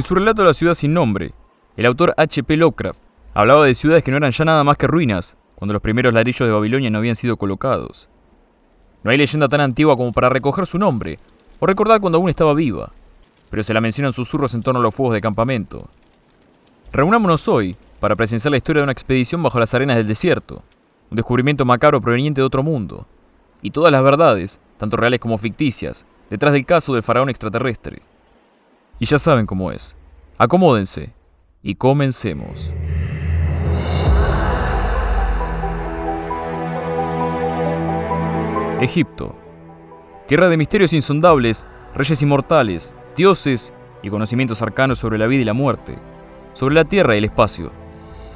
En su relato La ciudad sin nombre, el autor H.P. Lovecraft hablaba de ciudades que no eran ya nada más que ruinas cuando los primeros ladrillos de Babilonia no habían sido colocados. No hay leyenda tan antigua como para recoger su nombre o recordar cuando aún estaba viva, pero se la mencionan susurros en torno a los fuegos de campamento. Reunámonos hoy para presenciar la historia de una expedición bajo las arenas del desierto, un descubrimiento macabro proveniente de otro mundo, y todas las verdades, tanto reales como ficticias, detrás del caso del faraón extraterrestre. Y ya saben cómo es. Acomódense y comencemos. Egipto. Tierra de misterios insondables, reyes inmortales, dioses y conocimientos arcanos sobre la vida y la muerte, sobre la tierra y el espacio.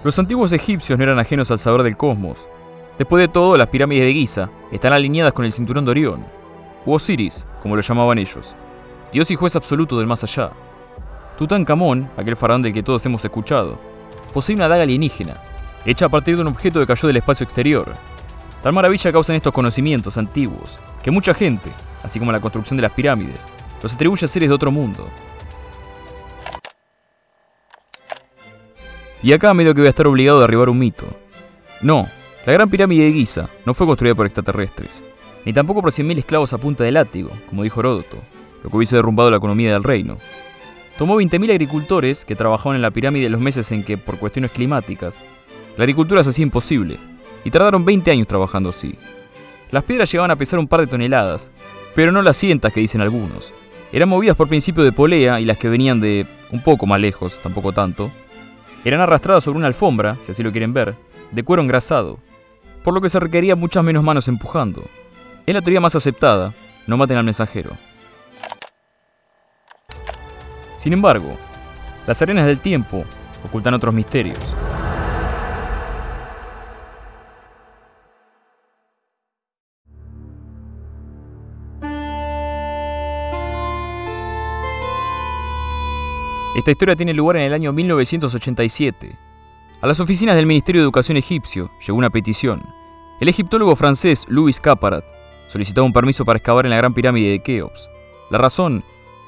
Los antiguos egipcios no eran ajenos al saber del cosmos. Después de todo, las pirámides de Giza están alineadas con el cinturón de Orión, u Osiris, como lo llamaban ellos, dios y juez absoluto del más allá. Tutankamón, aquel faraón del que todos hemos escuchado, posee una daga alienígena, hecha a partir de un objeto que cayó del espacio exterior. Tal maravilla causan estos conocimientos antiguos, que mucha gente, así como la construcción de las pirámides, los atribuye a seres de otro mundo. Y acá medio que voy a estar obligado a derribar un mito. No, la gran pirámide de Giza no fue construida por extraterrestres, ni tampoco por 100.000 esclavos a punta de látigo, como dijo Heródoto, lo que hubiese derrumbado la economía del reino. Tomó 20.000 agricultores que trabajaban en la pirámide en los meses en que, por cuestiones climáticas, la agricultura se hacía imposible, y tardaron 20 años trabajando así. Las piedras llegaban a pesar un par de toneladas, pero no las cientas que dicen algunos. Eran movidas por principio de polea y las que venían de un poco más lejos, tampoco tanto, eran arrastradas sobre una alfombra, si así lo quieren ver, de cuero engrasado, por lo que se requería muchas menos manos empujando. Es la teoría más aceptada, no maten al mensajero. Sin embargo, las arenas del tiempo ocultan otros misterios. Esta historia tiene lugar en el año 1987. A las oficinas del Ministerio de Educación egipcio llegó una petición. El egiptólogo francés Louis Caparat solicitaba un permiso para excavar en la gran pirámide de Keops. La razón,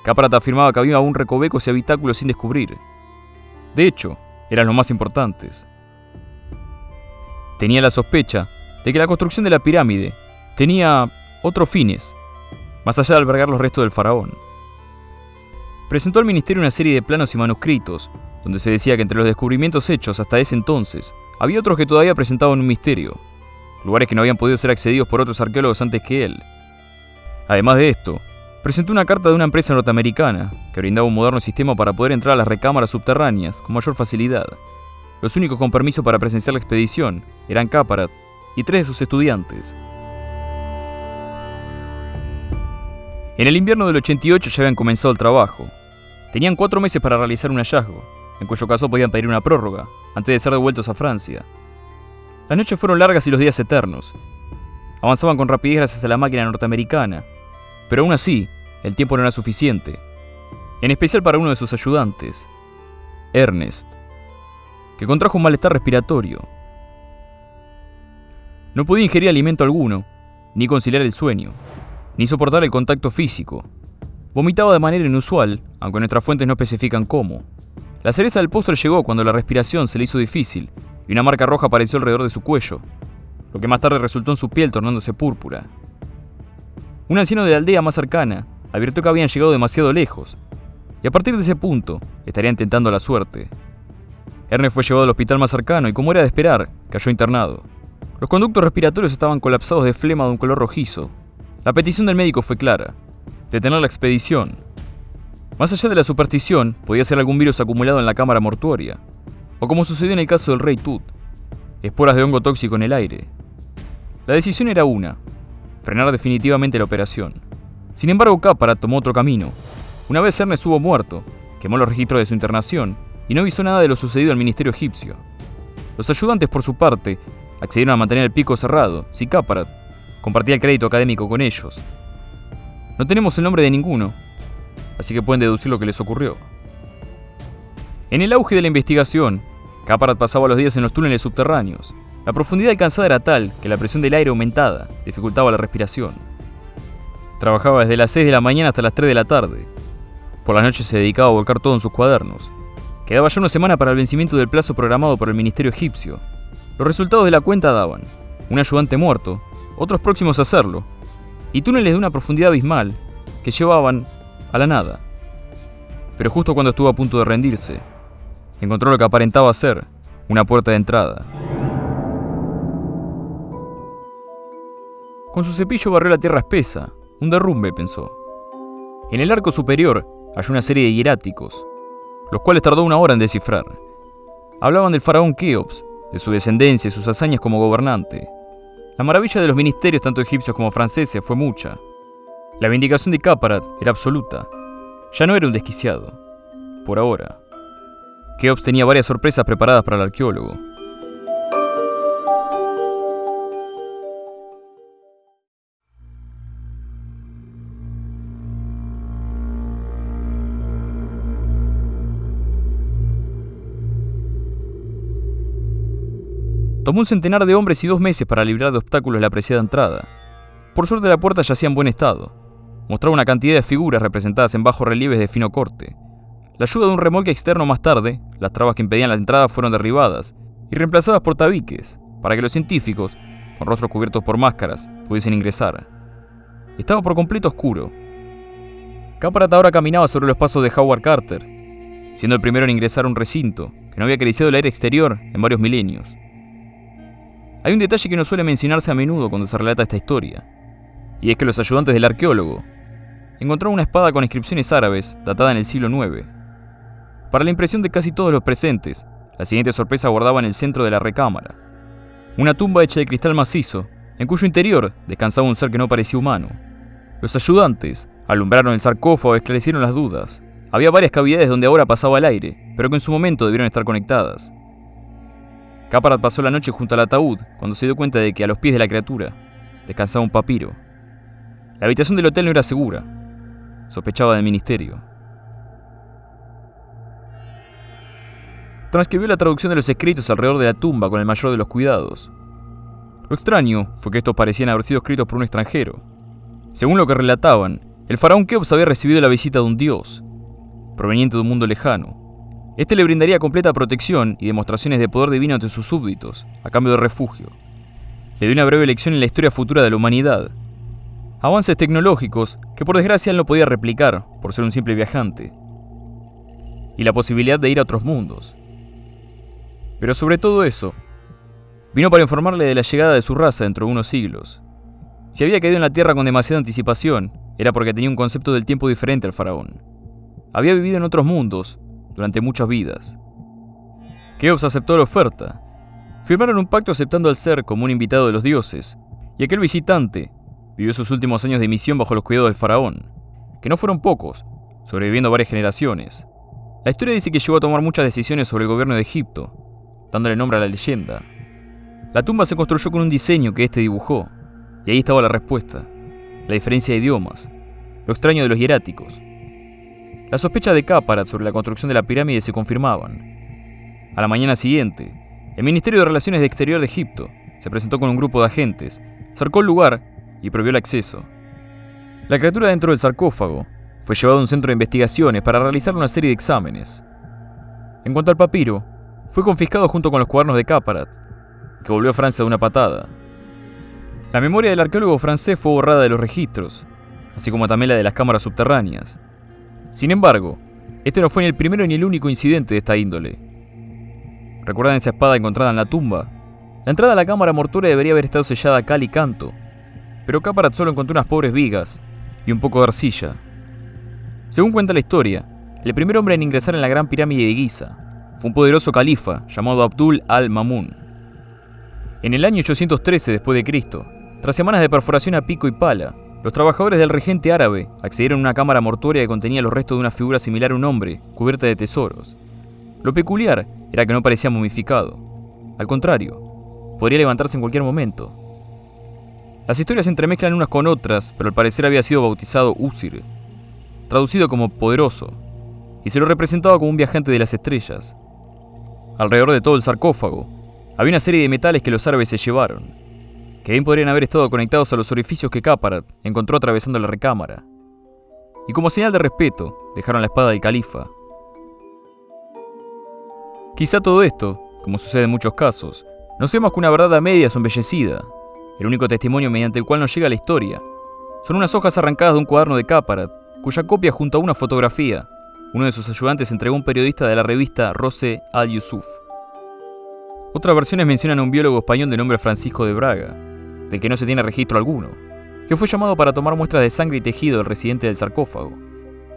Caparat afirmaba que había aún recovecos y habitáculos sin descubrir. De hecho, eran los más importantes. Tenía la sospecha de que la construcción de la pirámide tenía otros fines, más allá de albergar los restos del faraón presentó al ministerio una serie de planos y manuscritos, donde se decía que entre los descubrimientos hechos hasta ese entonces, había otros que todavía presentaban un misterio, lugares que no habían podido ser accedidos por otros arqueólogos antes que él. Además de esto, presentó una carta de una empresa norteamericana que brindaba un moderno sistema para poder entrar a las recámaras subterráneas con mayor facilidad. Los únicos con permiso para presenciar la expedición eran Caparat y tres de sus estudiantes. En el invierno del 88 ya habían comenzado el trabajo. Tenían cuatro meses para realizar un hallazgo, en cuyo caso podían pedir una prórroga, antes de ser devueltos a Francia. Las noches fueron largas y los días eternos. Avanzaban con rapidez gracias a la máquina norteamericana, pero aún así, el tiempo no era suficiente, en especial para uno de sus ayudantes, Ernest, que contrajo un malestar respiratorio. No podía ingerir alimento alguno, ni conciliar el sueño ni soportar el contacto físico. Vomitaba de manera inusual, aunque nuestras fuentes no especifican cómo. La cereza del postre llegó cuando la respiración se le hizo difícil y una marca roja apareció alrededor de su cuello, lo que más tarde resultó en su piel tornándose púrpura. Un anciano de la aldea más cercana advirtió que habían llegado demasiado lejos, y a partir de ese punto estarían tentando la suerte. Ernest fue llevado al hospital más cercano y, como era de esperar, cayó internado. Los conductos respiratorios estaban colapsados de flema de un color rojizo, la petición del médico fue clara, detener la expedición. Más allá de la superstición, podía ser algún virus acumulado en la cámara mortuoria, o como sucedió en el caso del rey Tut, esporas de hongo tóxico en el aire. La decisión era una, frenar definitivamente la operación. Sin embargo, Cápara tomó otro camino. Una vez Ernest estuvo muerto, quemó los registros de su internación y no avisó nada de lo sucedido al ministerio egipcio. Los ayudantes, por su parte, accedieron a mantener el pico cerrado, si Cáparat Compartía el crédito académico con ellos. No tenemos el nombre de ninguno, así que pueden deducir lo que les ocurrió. En el auge de la investigación, Caparat pasaba los días en los túneles subterráneos. La profundidad alcanzada era tal que la presión del aire aumentada dificultaba la respiración. Trabajaba desde las 6 de la mañana hasta las 3 de la tarde. Por las noches se dedicaba a volcar todo en sus cuadernos. Quedaba ya una semana para el vencimiento del plazo programado por el ministerio egipcio. Los resultados de la cuenta daban un ayudante muerto, otros próximos a hacerlo, y túneles de una profundidad abismal que llevaban a la nada. Pero justo cuando estuvo a punto de rendirse, encontró lo que aparentaba ser una puerta de entrada. Con su cepillo barrió la tierra espesa, un derrumbe, pensó. En el arco superior halló una serie de hieráticos, los cuales tardó una hora en descifrar. Hablaban del faraón Keops, de su descendencia y sus hazañas como gobernante. La maravilla de los ministerios tanto egipcios como franceses fue mucha. La vindicación de Caparat era absoluta. Ya no era un desquiciado. Por ahora. Keops tenía varias sorpresas preparadas para el arqueólogo. Tomó un centenar de hombres y dos meses para librar de obstáculos la apreciada entrada. Por suerte la puerta yacía en buen estado. Mostraba una cantidad de figuras representadas en bajos relieves de fino corte. La ayuda de un remolque externo más tarde, las trabas que impedían la entrada fueron derribadas y reemplazadas por tabiques, para que los científicos, con rostros cubiertos por máscaras, pudiesen ingresar. Estaba por completo oscuro. Caparat ahora caminaba sobre los pasos de Howard Carter, siendo el primero en ingresar a un recinto que no había acariciado el aire exterior en varios milenios. Hay un detalle que no suele mencionarse a menudo cuando se relata esta historia, y es que los ayudantes del arqueólogo encontraron una espada con inscripciones árabes datada en el siglo IX. Para la impresión de casi todos los presentes, la siguiente sorpresa guardaba en el centro de la recámara. Una tumba hecha de cristal macizo, en cuyo interior descansaba un ser que no parecía humano. Los ayudantes alumbraron el sarcófago y esclarecieron las dudas. Había varias cavidades donde ahora pasaba el aire, pero que en su momento debieron estar conectadas. Caparat pasó la noche junto al ataúd cuando se dio cuenta de que a los pies de la criatura descansaba un papiro. La habitación del hotel no era segura. Sospechaba del ministerio. Transcribió la traducción de los escritos alrededor de la tumba con el mayor de los cuidados. Lo extraño fue que estos parecían haber sido escritos por un extranjero. Según lo que relataban, el faraón Keops había recibido la visita de un dios, proveniente de un mundo lejano, este le brindaría completa protección y demostraciones de poder divino ante sus súbditos, a cambio de refugio. Le dio una breve lección en la historia futura de la humanidad. Avances tecnológicos que por desgracia él no podía replicar por ser un simple viajante. Y la posibilidad de ir a otros mundos. Pero sobre todo eso, vino para informarle de la llegada de su raza dentro de unos siglos. Si había caído en la Tierra con demasiada anticipación, era porque tenía un concepto del tiempo diferente al faraón. Había vivido en otros mundos durante muchas vidas. Keops aceptó la oferta. Firmaron un pacto aceptando al ser como un invitado de los dioses, y aquel visitante vivió sus últimos años de misión bajo los cuidados del faraón, que no fueron pocos, sobreviviendo varias generaciones. La historia dice que llegó a tomar muchas decisiones sobre el gobierno de Egipto, dándole nombre a la leyenda. La tumba se construyó con un diseño que éste dibujó, y ahí estaba la respuesta, la diferencia de idiomas, lo extraño de los hieráticos, las sospechas de Caparat sobre la construcción de la pirámide se confirmaban. A la mañana siguiente, el Ministerio de Relaciones de Exterior de Egipto se presentó con un grupo de agentes, cercó el lugar y prohibió el acceso. La criatura dentro del sarcófago fue llevada a un centro de investigaciones para realizar una serie de exámenes. En cuanto al papiro, fue confiscado junto con los cuadernos de Caparat, que volvió a Francia de una patada. La memoria del arqueólogo francés fue borrada de los registros, así como también la de las cámaras subterráneas. Sin embargo, este no fue ni el primero ni el único incidente de esta índole. ¿Recuerdan esa espada encontrada en la tumba? La entrada a la cámara mortuoria debería haber estado sellada a cal y canto, pero Caparat solo encontró unas pobres vigas y un poco de arcilla. Según cuenta la historia, el primer hombre en ingresar en la gran pirámide de Giza fue un poderoso califa llamado Abdul al-Mamun. En el año 813 después de Cristo, tras semanas de perforación a pico y pala, los trabajadores del regente árabe accedieron a una cámara mortuoria que contenía los restos de una figura similar a un hombre, cubierta de tesoros. Lo peculiar era que no parecía momificado. Al contrario, podría levantarse en cualquier momento. Las historias se entremezclan unas con otras, pero al parecer había sido bautizado Usir, traducido como poderoso, y se lo representaba como un viajante de las estrellas. Alrededor de todo el sarcófago había una serie de metales que los árabes se llevaron que bien podrían haber estado conectados a los orificios que Caparat encontró atravesando la recámara. Y como señal de respeto, dejaron la espada del califa. Quizá todo esto, como sucede en muchos casos, no sea más que una verdad a medias embellecida, el único testimonio mediante el cual nos llega la historia. Son unas hojas arrancadas de un cuaderno de Caparat, cuya copia junto a una fotografía, uno de sus ayudantes entregó a un periodista de la revista Rose Al-Yusuf. Otras versiones mencionan a un biólogo español de nombre Francisco de Braga, del que no se tiene registro alguno, que fue llamado para tomar muestras de sangre y tejido del residente del sarcófago.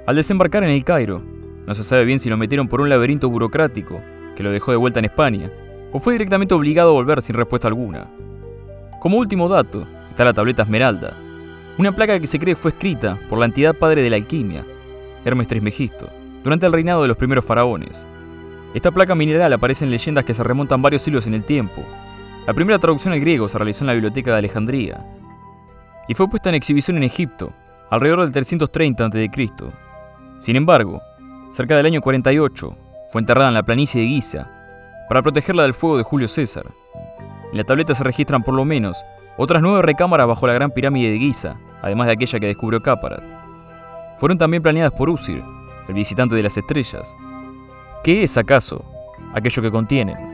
Al desembarcar en el Cairo, no se sabe bien si lo metieron por un laberinto burocrático que lo dejó de vuelta en España, o fue directamente obligado a volver sin respuesta alguna. Como último dato, está la tableta Esmeralda, una placa que se cree fue escrita por la entidad padre de la alquimia, Hermes Trismegisto, durante el reinado de los primeros faraones. Esta placa mineral aparece en leyendas que se remontan varios siglos en el tiempo. La primera traducción al griego se realizó en la Biblioteca de Alejandría y fue puesta en exhibición en Egipto, alrededor del 330 a.C. Sin embargo, cerca del año 48, fue enterrada en la planicie de Giza para protegerla del fuego de Julio César. En la tableta se registran por lo menos otras nueve recámaras bajo la gran pirámide de Giza, además de aquella que descubrió Cáparat. Fueron también planeadas por Usir, el visitante de las estrellas. ¿Qué es acaso aquello que contienen?